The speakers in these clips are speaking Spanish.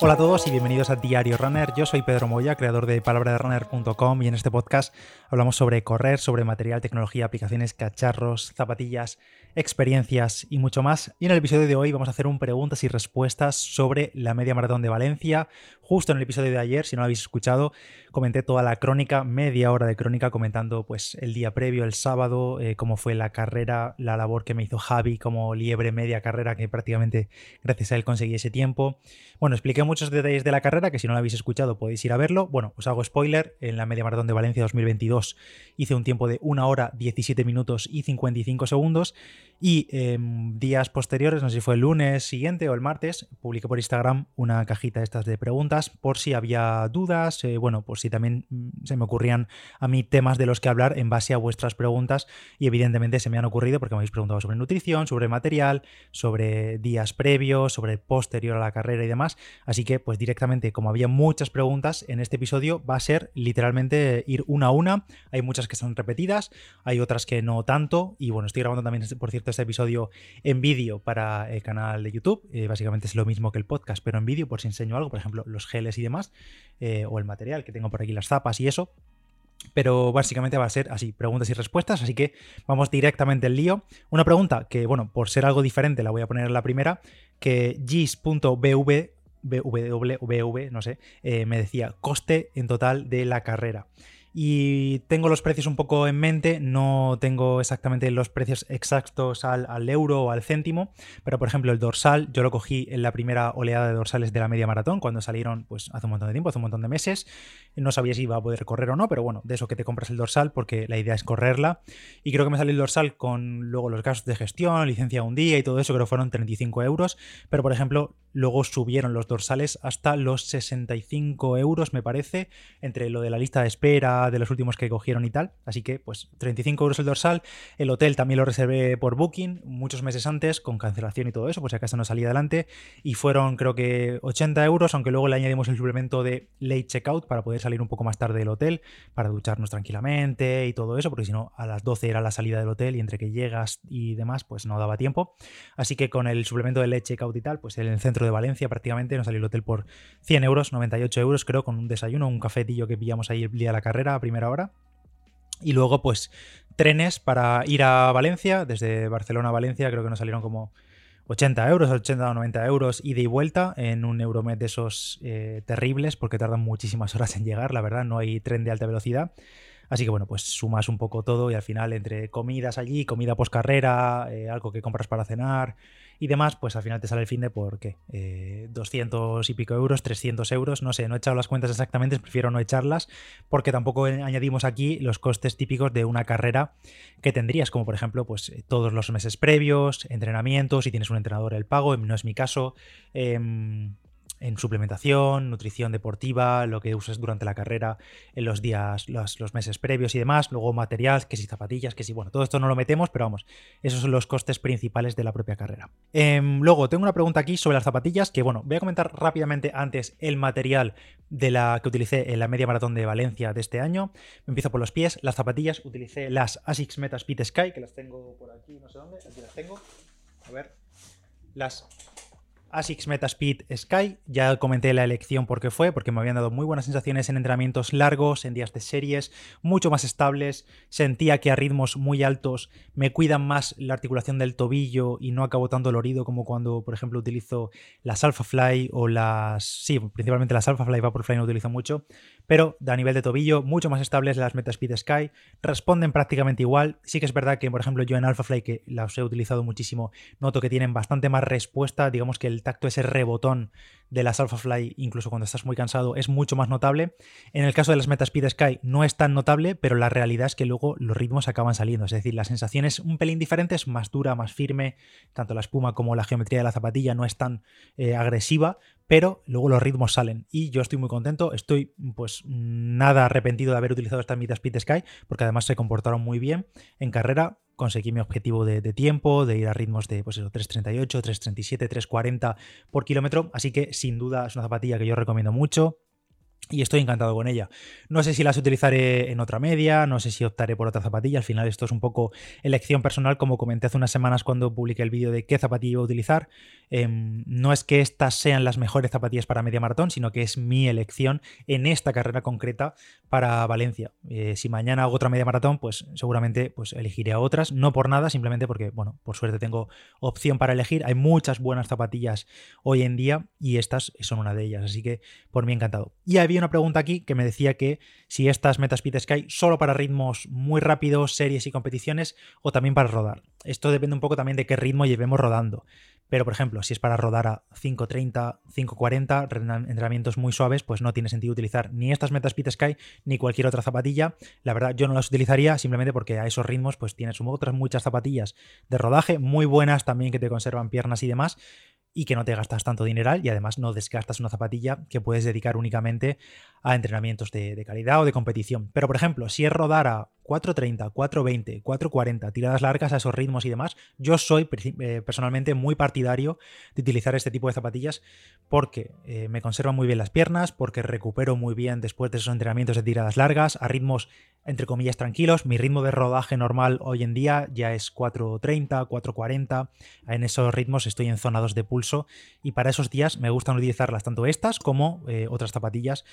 Hola a todos y bienvenidos a Diario Runner. Yo soy Pedro Moya, creador de palabraderunner.com y en este podcast hablamos sobre correr, sobre material, tecnología, aplicaciones, cacharros, zapatillas, experiencias y mucho más. Y en el episodio de hoy vamos a hacer un preguntas y respuestas sobre la media maratón de Valencia. Justo en el episodio de ayer, si no lo habéis escuchado, comenté toda la crónica, media hora de crónica comentando pues el día previo, el sábado, eh, cómo fue la carrera, la labor que me hizo Javi como liebre media carrera, que prácticamente gracias a él conseguí ese tiempo. Bueno, expliqué muchos detalles de la carrera, que si no lo habéis escuchado podéis ir a verlo. Bueno, os hago spoiler, en la media maratón de Valencia 2022 hice un tiempo de 1 hora 17 minutos y 55 segundos y em, días posteriores, no sé si fue el lunes siguiente o el martes, publiqué por Instagram una cajita de estas de preguntas por si había dudas, eh, bueno, por si también mm, se me ocurrían a mí temas de los que hablar en base a vuestras preguntas y evidentemente se me han ocurrido porque me habéis preguntado sobre nutrición, sobre material, sobre días previos, sobre posterior a la carrera y demás. Así que pues directamente, como había muchas preguntas en este episodio, va a ser literalmente ir una a una. Hay muchas que son repetidas, hay otras que no tanto y bueno, estoy grabando también, por cierto, este episodio en vídeo para el canal de YouTube. Eh, básicamente es lo mismo que el podcast, pero en vídeo, por si enseño algo, por ejemplo, los geles y demás, eh, o el material que tengo por aquí, las zapas y eso. Pero básicamente va a ser así, preguntas y respuestas, así que vamos directamente al lío. Una pregunta que, bueno, por ser algo diferente la voy a poner en la primera, que gis.bv BW, no sé, eh, me decía coste en total de la carrera y tengo los precios un poco en mente, no tengo exactamente los precios exactos al, euro o al céntimo, pero por ejemplo el dorsal yo lo cogí en la primera oleada de dorsales de la media maratón, cuando salieron pues hace un montón de tiempo, hace un montón de meses, no sabía si iba a poder correr o no, pero bueno, de eso que te compras el dorsal porque la idea es correrla. Y creo que me salió el dorsal con luego los gastos de gestión, licencia un día y todo eso, creo que fueron 35 euros, pero por ejemplo luego subieron los dorsales hasta los 65 euros me parece, entre lo de la lista de espera, de los últimos que cogieron y tal. Así que, pues, 35 euros el dorsal. El hotel también lo reservé por Booking muchos meses antes, con cancelación y todo eso, pues si acaso no salía adelante. Y fueron, creo que, 80 euros, aunque luego le añadimos el suplemento de late checkout para poder salir un poco más tarde del hotel, para ducharnos tranquilamente y todo eso, porque si no, a las 12 era la salida del hotel y entre que llegas y demás, pues no daba tiempo. Así que con el suplemento de late checkout y tal, pues en el centro de Valencia prácticamente nos salió el hotel por 100 euros, 98 euros, creo, con un desayuno, un cafetillo que pillamos ahí el día de la carrera a primera hora. Y luego, pues, trenes para ir a Valencia, desde Barcelona a Valencia, creo que nos salieron como 80 euros, 80 o 90 euros, ida y vuelta en un Euromed de esos eh, terribles, porque tardan muchísimas horas en llegar, la verdad, no hay tren de alta velocidad. Así que bueno, pues sumas un poco todo y al final entre comidas allí, comida post carrera, eh, algo que compras para cenar, y demás, pues al final te sale el fin de por qué, 200 eh, y pico euros, 300 euros, no sé, no he echado las cuentas exactamente, prefiero no echarlas, porque tampoco añadimos aquí los costes típicos de una carrera que tendrías, como por ejemplo, pues eh, todos los meses previos, entrenamientos, si tienes un entrenador el pago, no es mi caso, em, en suplementación, nutrición deportiva, lo que usas durante la carrera en los días, los, meses previos y demás, luego material, que si zapatillas, que si, bueno, todo esto no lo metemos, pero vamos, esos son los costes principales de la propia carrera. Em, luego, tengo una pregunta aquí sobre las zapatillas, que bueno, voy a comentar rápidamente antes el material de la que utilicé en la media maratón de Valencia de este año. Empiezo por los pies, las zapatillas, utilicé las ASICS Meta Speed Sky, que las tengo por aquí, no sé dónde, aquí las tengo. A ver, las ASICS Metaspeed Sky, ya comenté la elección porque fue, porque me habían dado muy buenas sensaciones en entrenamientos largos, en días de series, mucho más estables, sentía que a ritmos muy altos me cuidan más la articulación del tobillo y no acabo tan dolorido como cuando, por ejemplo, utilizo las Alphafly o las... sí, principalmente las Alphafly, Vaporfly no utilizo mucho, pero a nivel de tobillo, mucho más estables las Metaspeed Sky, responden prácticamente igual, sí que es verdad que, por ejemplo, yo en Alphafly, que las he utilizado muchísimo, noto que tienen bastante más respuesta, digamos que el tacto, ese rebotón de las Alphafly, incluso cuando estás muy cansado, es mucho más notable. En el caso de las Metaspeed Sky no es tan notable, pero la realidad es que luego los ritmos acaban saliendo. Es decir, la sensación es un pelín diferente, es más dura, más firme, tanto la espuma como la geometría de la zapatilla no es tan eh, agresiva, pero luego los ritmos salen. Y yo estoy muy contento, estoy pues nada arrepentido de haber utilizado estas Metaspeed Sky, porque además se comportaron muy bien en carrera conseguí mi objetivo de, tiempo, de ir a ritmos de pues 3.38, 3.37, 3.40 por kilómetro, así que sin duda es una zapatilla que yo recomiendo mucho. Y estoy encantado con ella. No sé si las utilizaré en otra media, no sé si optaré por otra zapatilla. Al final esto es un poco elección personal, como comenté hace unas semanas cuando publiqué el vídeo de qué zapatilla iba a utilizar. Em, no es que estas sean las mejores zapatillas para media maratón, sino que es mi elección en esta carrera concreta para Valencia. Eh, si mañana hago otra media maratón, pues seguramente pues, elegiré a otras, no por nada, simplemente porque, bueno, por suerte tengo opción para elegir. Hay muchas buenas zapatillas hoy en día y estas son una de ellas, así que por mí encantado. Y había una pregunta aquí que me decía que si estas Metaspeed Sky solo para ritmos muy rápidos, series y competiciones o también para rodar. Esto depende un poco también de qué ritmo llevemos rodando. Pero, por ejemplo, si es para rodar a 5.30, 5.40, entrenamientos muy suaves, pues no tiene sentido utilizar ni estas Metaspeed Sky ni cualquier otra zapatilla. La verdad, yo no las utilizaría simplemente porque a esos ritmos, pues tienes otras muchas zapatillas de rodaje muy buenas también que te conservan piernas y demás y que no te gastas tanto dineral y además no desgastas una zapatilla que puedes dedicar únicamente a entrenamientos de, de calidad o de competición. Pero, por ejemplo, si es rodar a 4.30, 4.20, 4.40, tiradas largas a esos ritmos y demás, yo soy eh, personalmente muy partidario de utilizar este tipo de zapatillas porque eh, me conservan muy bien las piernas, porque recupero muy bien después de esos entrenamientos de tiradas largas a ritmos entre comillas tranquilos. Mi ritmo de rodaje normal hoy en día ya es 4.30, 4.40. En esos ritmos estoy en zona 2 de pulso y para esos días me gustan utilizarlas tanto estas como eh, otras zapatillas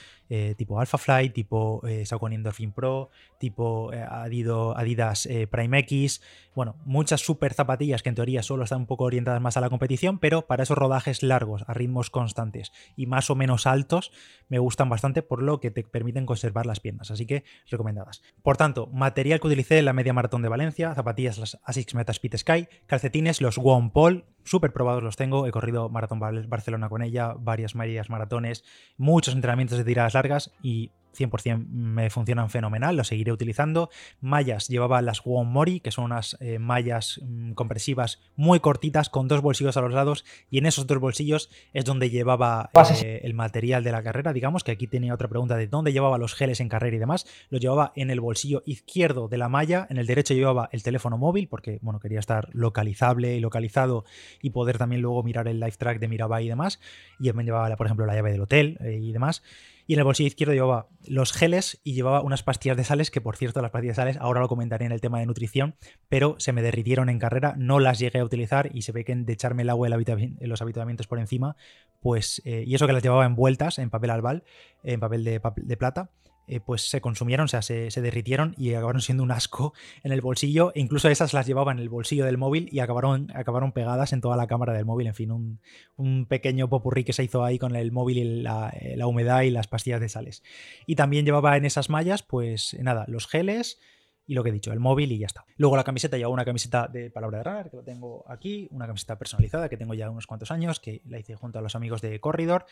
tipo Alpha Fly, tipo Saucony Endorphin Pro, tipo Adidas eh, Prime X, bueno, muchas super zapatillas que en teoría solo están un poco orientadas más a la competición, pero para esos rodajes largos, a ritmos constantes y más o menos altos, me gustan bastante por lo que te permiten conservar las piernas, así que recomendadas. Por tanto, material que utilicé en la media maratón de Valencia, zapatillas las Asics Meta Speed Sky, calcetines los One Paul, súper probados los tengo, he corrido Maratón Barcelona con ella, varias medias maratones, muchos entrenamientos de tiradas largas y 100% me funcionan fenomenal, lo seguiré utilizando. Mallas, llevaba las Mori, que son unas eh, mallas mm, compresivas muy cortitas con dos bolsillos a los lados y en esos dos bolsillos es donde llevaba eh, el material de la carrera, digamos, que aquí tenía otra pregunta de dónde llevaba los geles en carrera y demás. Lo llevaba en el bolsillo izquierdo de la malla, en el derecho llevaba el teléfono móvil porque, bueno, quería estar localizable y localizado y poder también luego mirar el live track de Mirabai y demás. Y también llevaba, por ejemplo, la llave del hotel eh, y demás. Y en el bolsillo izquierdo llevaba los geles y llevaba unas pastillas de sales, que por cierto, las pastillas de sales, ahora lo comentaré en el tema de nutrición, pero se me derritieron en carrera, no las llegué a utilizar y se ve que de echarme el agua en los habituamientos por encima, pues, eh, y eso que las llevaba envueltas en papel albal, en papel de plata, eh, pues se consumieron, o sea, se, derritieron y acabaron siendo un asco en el bolsillo. E incluso esas las llevaba en el bolsillo del móvil y acabaron, acabaron pegadas en toda la cámara del móvil. En fin, un, pequeño popurrí que se hizo ahí con el móvil y la, eh, la humedad y las pastillas de sales. Y también llevaba en esas mallas, pues nada, los geles, y lo que he dicho, el móvil y ya está. Luego la camiseta, llevo una camiseta de palabra de runner que lo tengo aquí, una camiseta personalizada que tengo ya unos cuantos años, que la hice junto a los amigos de Corridor.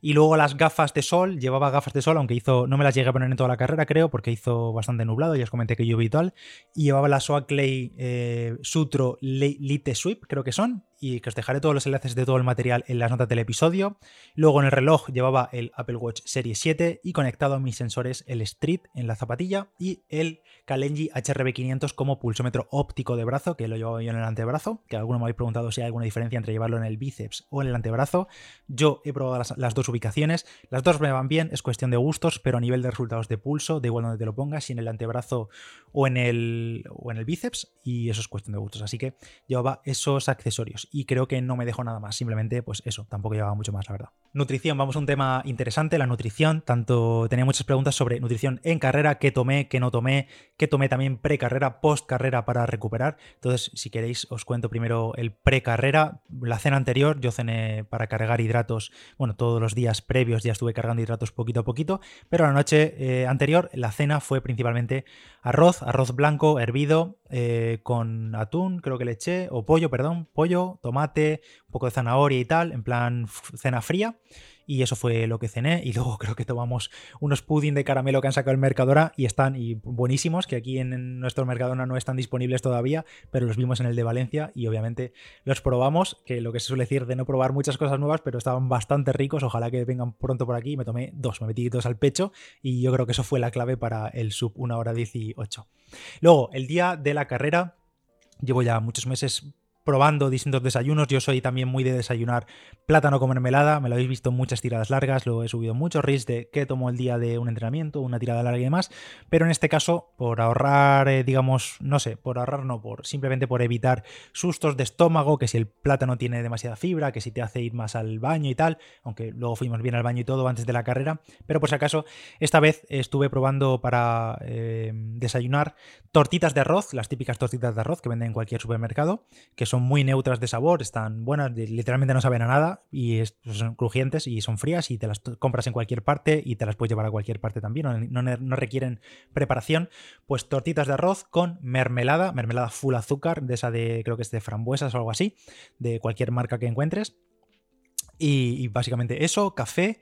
Y luego las gafas de sol, llevaba gafas de sol, aunque hizo, no me las llegué a poner en toda la carrera, creo, porque hizo bastante nublado, ya os comenté que yo habitual. Y llevaba la Soaclay eh, Sutro Lite Sweep, creo que son, y que os dejaré todos los enlaces de todo el material en las notas del episodio. Luego en el reloj llevaba el Apple Watch Series 7 y conectado a mis sensores el Street en la zapatilla y el Kalenji HRB500 como pulsómetro óptico de brazo, que lo llevaba yo en el antebrazo, que alguno me habéis preguntado si hay alguna diferencia entre llevarlo en el bíceps o en el antebrazo. Yo he probado las, dos ubicaciones, las dos me van bien, es cuestión de gustos, pero a nivel de resultados de pulso, de igual donde te lo pongas, si en el antebrazo o en el, o en el bíceps, y eso es cuestión de gustos. Así que llevaba esos accesorios y creo que no me dejo nada más. Simplemente, pues eso, tampoco llevaba mucho más, la verdad. Nutrición, vamos a un tema interesante, la nutrición. Tanto tenía muchas preguntas sobre nutrición en carrera, qué tomé, qué no tomé, qué tomé también pre-carrera, post-carrera para recuperar. Entonces, si queréis, os cuento primero el pre-carrera. La cena anterior, yo cené para cargar hidratos, bueno, todos los días previos ya estuve cargando hidratos poquito a poquito, pero la noche eh, anterior, la cena fue principalmente arroz, arroz blanco, hervido, eh, con atún, creo que le eché, o pollo, perdón, pollo, tomate, un poco de zanahoria y tal, en plan cena fría. Y eso fue lo que cené. Y luego creo que tomamos unos pudding de caramelo que han sacado el Mercadora y están y buenísimos, que aquí en nuestro Mercadona no están disponibles todavía, pero los vimos en el de Valencia y obviamente los probamos, que lo que se suele decir de no probar muchas cosas nuevas, pero estaban bastante ricos. Ojalá que vengan pronto por aquí. Me tomé dos, me metí dos al pecho y yo creo que eso fue la clave para el sub 1 hora 18. Luego, el día de la carrera, llevo ya muchos meses probando distintos desayunos. Yo soy también muy de desayunar plátano con mermelada. Me lo habéis visto en muchas tiradas largas. Lo he subido muchos reels de qué tomo el día de un entrenamiento, una tirada larga y demás. Pero en este caso, por ahorrar, eh, digamos, no sé, por ahorrar no, por simplemente por evitar sustos de estómago, que si el plátano tiene demasiada fibra, que si te hace ir más al baño y tal, aunque luego fuimos bien al baño y todo antes de la carrera. Pero por si acaso, esta vez estuve probando para eh, desayunar tortitas de arroz, las típicas tortitas de arroz que venden en cualquier supermercado, que son muy neutras de sabor, están buenas, literalmente no saben a nada y pues, son crujientes y son frías y te las compras en cualquier parte y te las puedes llevar a cualquier parte también, no, no requieren preparación. Pues tortitas de arroz con mermelada, mermelada full azúcar, de esa de, creo que es de frambuesas o algo así, de cualquier marca que encuentres. y básicamente eso, café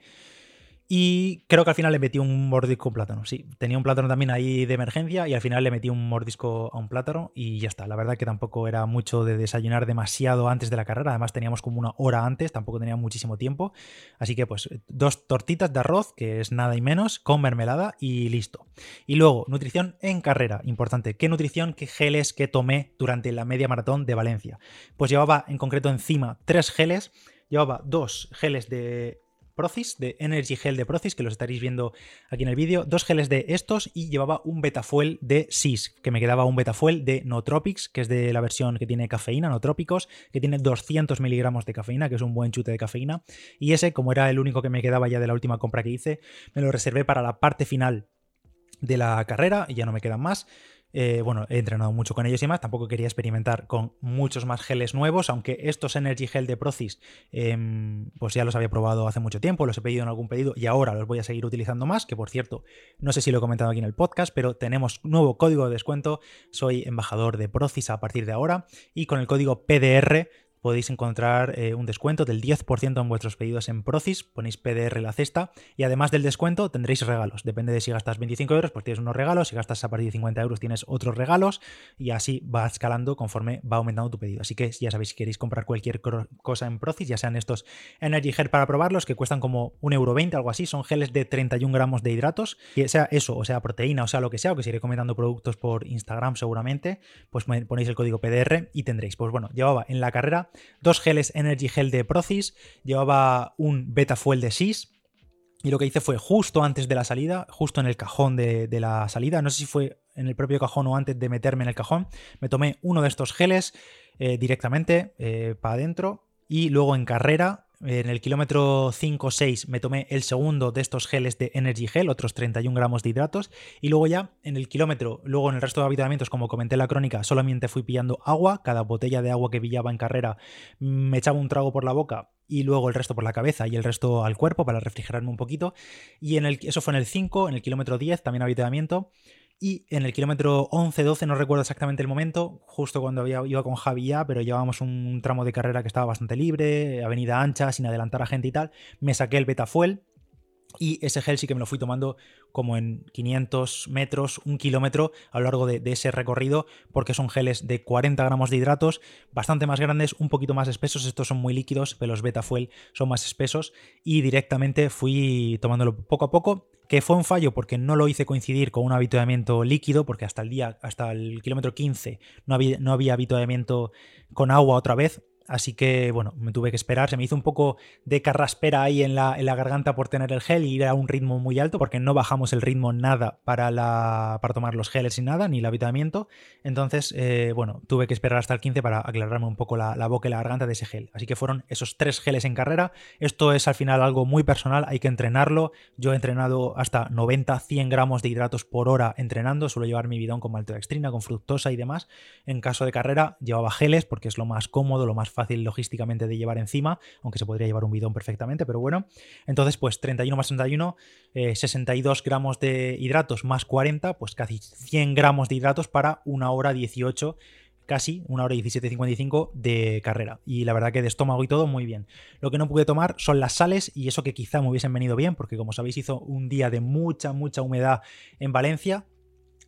y creo que al final le metí un mordisco a un plátano. Sí, tenía un plátano también ahí de emergencia y al final le metí un mordisco a un plátano y ya está. La verdad que tampoco era mucho de desayunar demasiado antes de la carrera. Además teníamos como una hora antes, tampoco tenía muchísimo tiempo. Así que pues dos tortitas de arroz, que es nada y menos, con mermelada y listo. Y luego, nutrición en carrera. Importante. ¿Qué nutrición, qué geles que tomé durante la media maratón de Valencia? Pues llevaba en concreto encima tres geles. Llevaba dos geles de Procis, de Energy Gel de Procis, que los estaréis viendo aquí en el vídeo, dos geles de estos y llevaba un Betafuel de SIS, que me quedaba un Betafuel de Nootropics, que es de la versión que tiene cafeína, Nootrópicos, que tiene 200 miligramos de cafeína, que es un buen chute de cafeína. Y ese, como era el único que me quedaba ya de la última compra que hice, me lo reservé para la parte final de la carrera y ya no me quedan más. Eh, bueno, he entrenado mucho con ellos y más. Tampoco quería experimentar con muchos más geles nuevos, aunque estos Energy Gel de Procis, em, pues ya los había probado hace mucho tiempo, los he pedido en algún pedido y ahora los voy a seguir utilizando más. Que por cierto, no sé si lo he comentado aquí en el podcast, pero tenemos nuevo código de descuento. Soy embajador de Procis a partir de ahora y con el código PDR podéis encontrar eh, un descuento del 10% en vuestros pedidos en Procis, ponéis PDR la cesta y además del descuento tendréis regalos. Depende de si gastas 25 euros, pues tienes unos regalos, si gastas a partir de 50 euros tienes otros regalos y así va escalando conforme va aumentando tu pedido. Así que ya sabéis, si queréis comprar cualquier cosa en Procis, ya sean estos Energy Gel para probarlos, que cuestan como 1,20€, algo así, son geles de 31 gramos de hidratos, y sea eso, o sea proteína, o sea lo que sea, o que seguiré comentando productos por Instagram seguramente, pues ponéis el código PDR y tendréis. Pues bueno, llevaba en la carrera dos geles Energy Gel de Procis, llevaba un Beta Fuel de SIS. Y lo que hice fue justo antes de la salida, justo en el cajón de, la salida, no sé si fue en el propio cajón o antes de meterme en el cajón, me tomé uno de estos geles eh, directamente eh, para adentro y luego en carrera en el kilómetro 5-6 me tomé el segundo de estos geles de Energy Gel, otros 31 gramos de hidratos. Y luego ya en el kilómetro, luego en el resto de habitamientos, como comenté en la crónica, solamente fui pillando agua. Cada botella de agua que pillaba en carrera me echaba un trago por la boca y luego el resto por la cabeza y el resto al cuerpo para refrigerarme un poquito. Y en el, eso fue en el 5, en el kilómetro 10 también habitamiento. Y en el kilómetro 11-12, no recuerdo exactamente el momento, justo cuando había, iba con Javi ya, pero llevábamos un tramo de carrera que estaba bastante libre, avenida ancha, sin adelantar a gente y tal, me saqué el Betafuel y ese gel sí que me lo fui tomando como en 500 metros, un kilómetro a lo largo de, ese recorrido, porque son geles de 40 gramos de hidratos, bastante más grandes, un poquito más espesos. Estos son muy líquidos, pero los Betafuel son más espesos. Y directamente fui tomándolo poco a poco que fue un fallo porque no lo hice coincidir con un habituamiento líquido, porque hasta el día, hasta el kilómetro 15 no había, no había habituamiento con agua otra vez, Así que, bueno, me tuve que esperar. Se me hizo un poco de carraspera ahí en la, en la garganta por tener el gel y ir a un ritmo muy alto, porque no bajamos el ritmo nada para, la, para tomar los geles y nada, ni el habitamiento. Entonces, eh, bueno, tuve que esperar hasta el 15 para aclararme un poco la, boca y la garganta de ese gel. Así que fueron esos tres geles en carrera. Esto es al final algo muy personal, hay que entrenarlo. Yo he entrenado hasta 90, 100 gramos de hidratos por hora entrenando. Suelo llevar mi bidón con maltodextrina, con fructosa y demás. En caso de carrera, llevaba geles porque es lo más cómodo, lo más fácil fácil logísticamente de llevar encima, aunque se podría llevar un bidón perfectamente, pero bueno. Entonces, pues 31 más 31, 62 eh, gramos de hidratos más 40, pues casi 100 gramos de hidratos para una hora 18 casi una hora y 17.55 de carrera. Y la verdad que de estómago y todo, muy bien. Lo que no pude tomar son las sales y eso que quizá me hubiesen venido bien, porque como sabéis hizo un día de mucha, mucha humedad en Valencia.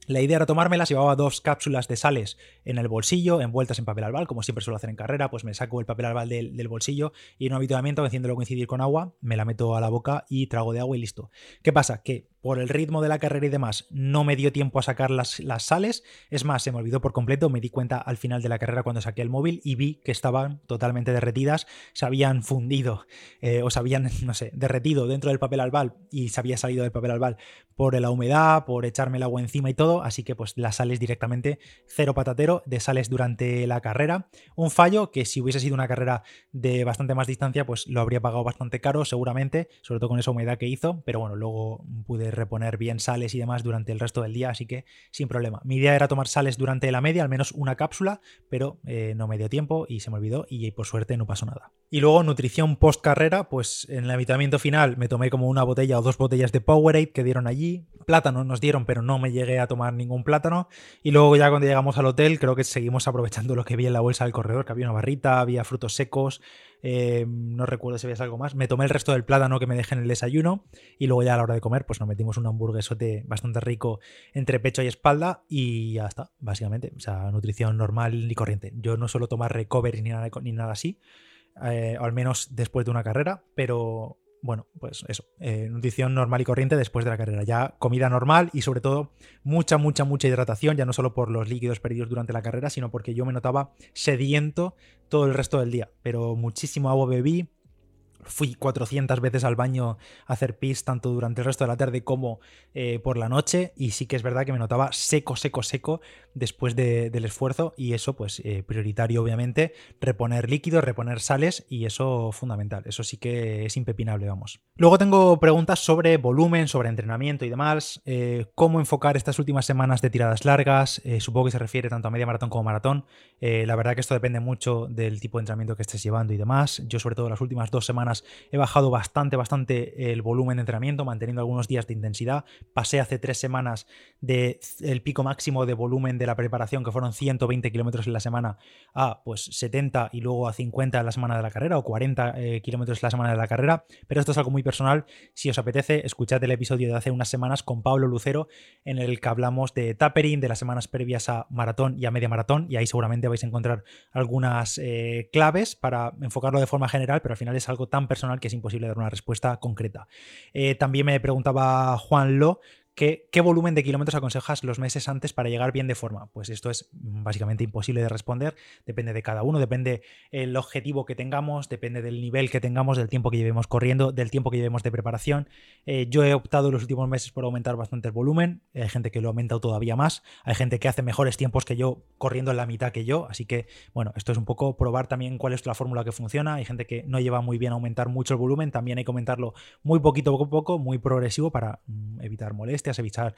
La idea era tomármelas, llevaba dos cápsulas de sales en el bolsillo, envueltas en papel albal, como siempre suelo hacer en carrera, pues me saco el papel albal del, bolsillo y en un habituamiento, haciéndolo coincidir con agua, me la meto a la boca y trago de agua y listo. ¿Qué pasa? Que por el ritmo de la carrera y demás, no me dio tiempo a sacar las, sales. Es más, se me olvidó por completo. Me di cuenta al final de la carrera cuando saqué el móvil y vi que estaban totalmente derretidas, se habían fundido eh, o se habían, no sé, derretido dentro del papel albal y se había salido del papel albal por la humedad, por echarme el agua encima y todo. Así que pues las sales directamente cero patatero de sales durante la carrera. Un fallo que si hubiese sido una carrera de bastante más distancia, pues lo habría pagado bastante caro, seguramente, sobre todo con esa humedad que hizo. Pero bueno, luego pude reponer bien sales y demás durante el resto del día, así que sin problema. Mi idea era tomar sales durante la media, al menos una cápsula, pero eh, no me dio tiempo y se me olvidó y por suerte no pasó nada. Y luego nutrición post carrera, pues en el habitamiento final me tomé como una botella o dos botellas de Powerade que dieron allí. Plátano nos dieron, pero no me llegué a tomar ningún plátano. Y luego ya cuando llegamos al hotel, creo que seguimos aprovechando lo que vi en la bolsa del corredor, que había una barrita, había frutos secos, eh, no recuerdo si había algo más. Me tomé el resto del plátano que me dejé en el desayuno y luego ya a la hora de comer pues nos metimos un hamburguesote bastante rico entre pecho y espalda y ya está, básicamente. O sea, nutrición normal y corriente. Yo no suelo tomar recovery ni nada, ni nada así, eh, al menos después de una carrera, pero bueno, pues eso, eh, nutrición normal y corriente después de la carrera. Ya comida normal y sobre todo mucha, mucha, mucha hidratación, ya no solo por los líquidos perdidos durante la carrera, sino porque yo me notaba sediento todo el resto del día. Pero muchísimo agua bebí, Fui 400 veces al baño a hacer pis, tanto durante el resto de la tarde como eh, por la noche, y sí que es verdad que me notaba seco, seco, seco después del esfuerzo, y eso, pues, eh, prioritario, obviamente, reponer líquidos, reponer sales, y eso fundamental, eso sí que es impepinable, vamos. Luego tengo preguntas sobre volumen, sobre entrenamiento y demás, eh, cómo enfocar estas últimas semanas de tiradas largas, supongo que se refiere tanto a media maratón como maratón, la verdad que esto depende mucho del tipo de entrenamiento que estés llevando y demás, yo sobre todo las últimas dos semanas he bajado bastante, bastante el volumen de entrenamiento, manteniendo algunos días de intensidad. Pasé hace tres semanas del el pico máximo de volumen de la preparación, que fueron 120 kilómetros en la semana, a pues 70 y luego a 50 en la semana de la carrera o 40 eh, kilómetros la semana de la carrera. Pero esto es algo muy personal. Si os apetece, escuchad el episodio de hace unas semanas con Pablo Lucero, en el que hablamos de tapering, de las semanas previas a maratón y a media maratón, y ahí seguramente vais a encontrar algunas eh, claves para enfocarlo de forma general, pero al final es algo tan personal que es imposible dar una respuesta concreta. Eh, también me preguntaba Juan Lo ¿Qué, volumen de kilómetros aconsejas los meses antes para llegar bien de forma? Pues esto es básicamente imposible de responder, depende de cada uno, depende el objetivo que tengamos, depende del nivel que tengamos, del tiempo que llevemos corriendo, del tiempo que llevemos de preparación. Eh, yo he optado en los últimos meses por aumentar bastante el volumen, hay gente que lo ha aumentado todavía más, hay gente que hace mejores tiempos que yo corriendo en la mitad que yo, así que bueno, esto es un poco probar también cuál es la fórmula que funciona, hay gente que no lleva muy bien aumentar mucho el volumen, también hay que aumentarlo muy poquito, a poco, muy progresivo para mm, evitar molestias evitar,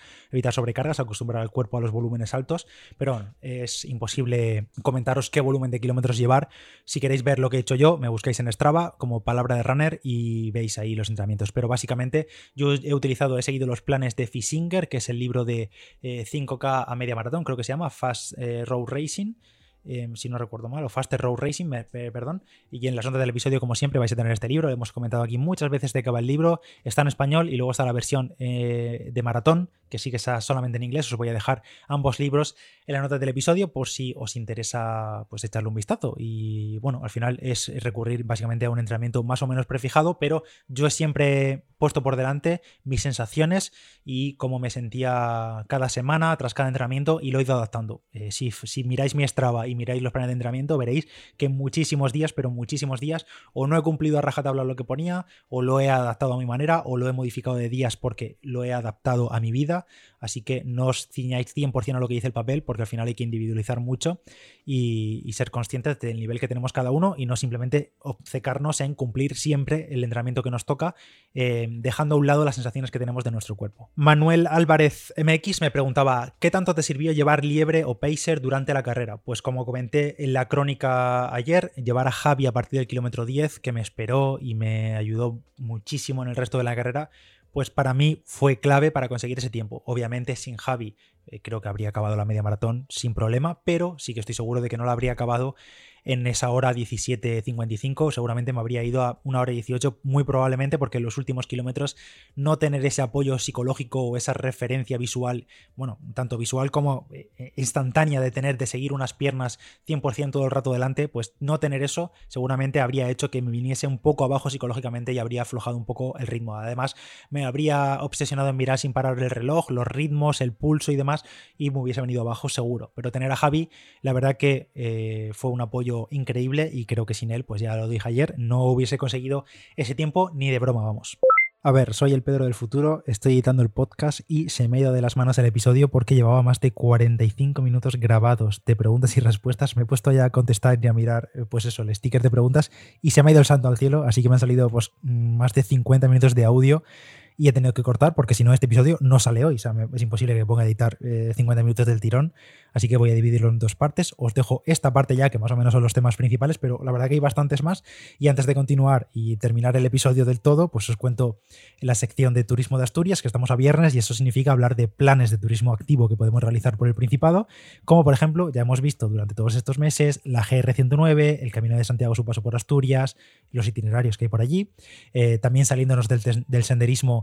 sobrecargas, acostumbrar al cuerpo a los volúmenes altos, pero es imposible comentaros qué volumen de kilómetros llevar. Si queréis ver lo que he hecho yo, me buscáis en Strava como palabra de runner y veis ahí los entrenamientos. Pero básicamente yo he utilizado, he seguido los planes de Fisinger, que es el libro de 5K eh, a media maratón, creo que se llama Fast eh, Road Racing. Em, si no recuerdo mal, o Faster Road Racing, perdón. Y en las notas del episodio, como siempre, vais a tener este libro. Hemos comentado aquí muchas veces de que va el libro. Está en español y luego está la versión eh, de maratón, que sí que está solamente en inglés. Os voy a dejar ambos libros en la nota del episodio por si os interesa pues echarle un vistazo. Y bueno, al final es recurrir básicamente a un entrenamiento más o menos prefijado, pero yo siempre puesto por delante mis sensaciones y cómo me sentía cada semana tras cada entrenamiento y lo he ido adaptando. Eh, si, miráis mi Strava y miráis los planes de entrenamiento, veréis que muchísimos días, pero muchísimos días, o no he cumplido a rajatabla lo que ponía, o lo he adaptado a mi manera, o lo he modificado de días porque lo he adaptado a mi vida. Así que no os ciñáis 100% a lo que dice el papel, porque al final hay que individualizar mucho y, ser conscientes del nivel que tenemos cada uno y no simplemente obcecarnos en cumplir siempre el entrenamiento que nos toca. Eh, dejando a un lado las sensaciones que tenemos de nuestro cuerpo. Manuel Álvarez MX me preguntaba, ¿qué tanto te sirvió llevar liebre o pacer durante la carrera? Pues como comenté en la crónica ayer, llevar a Javi a partir del kilómetro 10, que me esperó y me ayudó muchísimo en el resto de la carrera, pues para mí fue clave para conseguir ese tiempo. Obviamente sin Javi eh, creo que habría acabado la media maratón sin problema, pero sí que estoy seguro de que no la habría acabado en esa hora 17.55, seguramente me habría ido a una hora 18, muy probablemente porque en los últimos kilómetros no tener ese apoyo psicológico o esa referencia visual, bueno, tanto visual como eh, instantánea de tener, de seguir unas piernas 100% todo el rato delante, pues no tener eso seguramente habría hecho que me viniese un poco abajo psicológicamente y habría aflojado un poco el ritmo. Además, me habría obsesionado en mirar sin parar el reloj, los ritmos, el pulso y demás, y me hubiese venido abajo seguro. Pero tener a Javi, la verdad que eh, fue un apoyo increíble y creo que sin él, pues ya lo dije ayer, no hubiese conseguido ese tiempo ni de broma, vamos. A ver, soy el Pedro del futuro, estoy editando el podcast y se me ha ido de las manos el episodio porque llevaba más de 45 minutos grabados de preguntas y respuestas. Me he puesto ya a contestar y a mirar, eh, pues eso, el sticker de preguntas y se me ha ido el santo al cielo, así que me han salido pues más de 50 minutos de audio y he tenido que cortar porque si no este episodio no sale hoy. Es imposible que ponga a editar 50 eh, minutos del tirón. Así que voy a dividirlo en dos partes. Os dejo esta parte ya, que más o menos son los temas principales, pero la verdad que hay bastantes más. Y antes de continuar y terminar el episodio del todo, pues os cuento en la sección de turismo de Asturias, que estamos a viernes, y eso significa hablar de planes de turismo activo que podemos realizar por el Principado, como por ejemplo, ya hemos visto durante todos estos meses, la GR109, el Camino de Santiago, su paso por Asturias, los itinerarios que hay por allí. Eh, también saliéndonos del senderismo,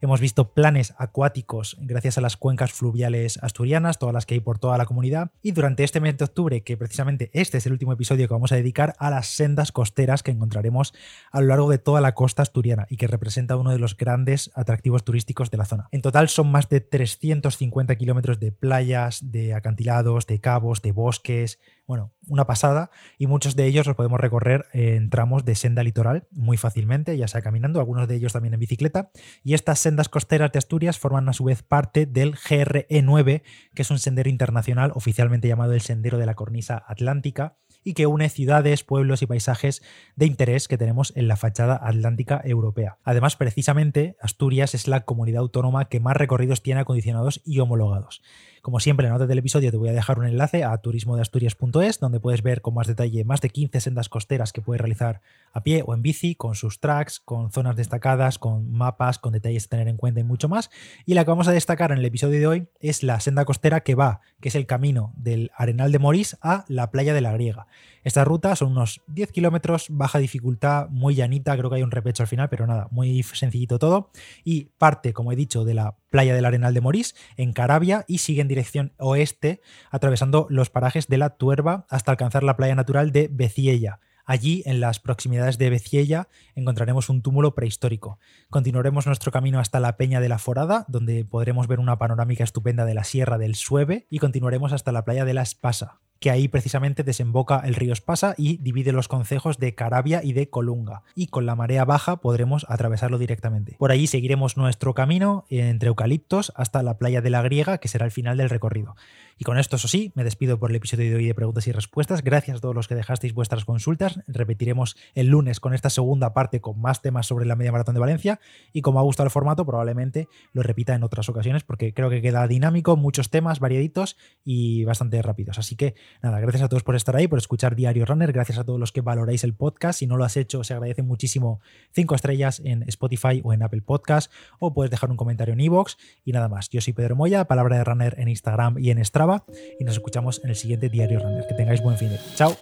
hemos visto planes acuáticos gracias a las cuencas fluviales asturianas, todas las que hay por toda la comunidad y durante este mes de octubre, que precisamente este es el último episodio que vamos a dedicar a las sendas costeras que encontraremos a lo largo de toda la costa asturiana y que representa uno de los grandes atractivos turísticos de la zona. En total son más de 350 kilómetros de playas, de acantilados, de cabos, de bosques, bueno, una pasada y muchos de ellos los podemos recorrer en tramos de senda litoral muy fácilmente, ya sea caminando, algunos de ellos también en bicicleta. Y estas sendas costeras de Asturias forman a su vez parte del GRE9, que es un sendero internacional oficialmente llamado el Sendero de la Cornisa Atlántica y que une ciudades, pueblos y paisajes de interés que tenemos en la fachada atlántica europea. Además, precisamente, Asturias es la comunidad autónoma que más recorridos tiene acondicionados y homologados. Como siempre, en la nota del episodio te voy a dejar un enlace a turismodeasturias.es, donde puedes ver con más detalle más de 15 sendas costeras que puedes realizar a pie o en bici, con sus tracks, con zonas destacadas, con mapas, con detalles a tener en cuenta y mucho más. Y la que vamos a destacar en el episodio de hoy es la senda costera que va, que es el camino del Arenal de Morís a la playa de la Griega. Esta ruta son unos 10 kilómetros, baja dificultad, muy llanita, creo que hay un repecho al final, pero nada, muy sencillito todo. Y parte, como he dicho, de la playa del Arenal de Morís, en Carabia, y sigue en dirección oeste, atravesando los parajes de la Tuerva hasta alcanzar la playa natural de Beciella. Allí, en las proximidades de Beciella, encontraremos un túmulo prehistórico. Continuaremos nuestro camino hasta la Peña de la Forada, donde podremos ver una panorámica estupenda de la Sierra del Sueve, y continuaremos hasta la playa de la Espasa, que ahí precisamente desemboca el río Espasa y divide los concejos de Carabia y de Colunga. Y con la marea baja podremos atravesarlo directamente. Por allí seguiremos nuestro camino entre eucaliptos hasta la playa de la Griega, que será el final del recorrido. Y con esto, eso sí, me despido por el episodio de hoy de preguntas y respuestas. Gracias a todos los que dejasteis vuestras consultas. Repetiremos el lunes con esta segunda parte con más temas sobre la media maratón de Valencia. Y como ha gustado el formato, probablemente lo repita en otras ocasiones porque creo que queda dinámico, muchos temas variaditos y bastante rápidos. Así que nada, gracias a todos por estar ahí, por escuchar Diario Runner. Gracias a todos los que valoráis el podcast. Si no lo has hecho, se agradece muchísimo cinco estrellas en Spotify o en Apple Podcast. O puedes dejar un comentario en iVoox. Y nada más. Yo soy Pedro Moya, palabra de runner en Instagram y en Strava y nos escuchamos en el siguiente Diario Runner. Que tengáis buen fin de. Chao.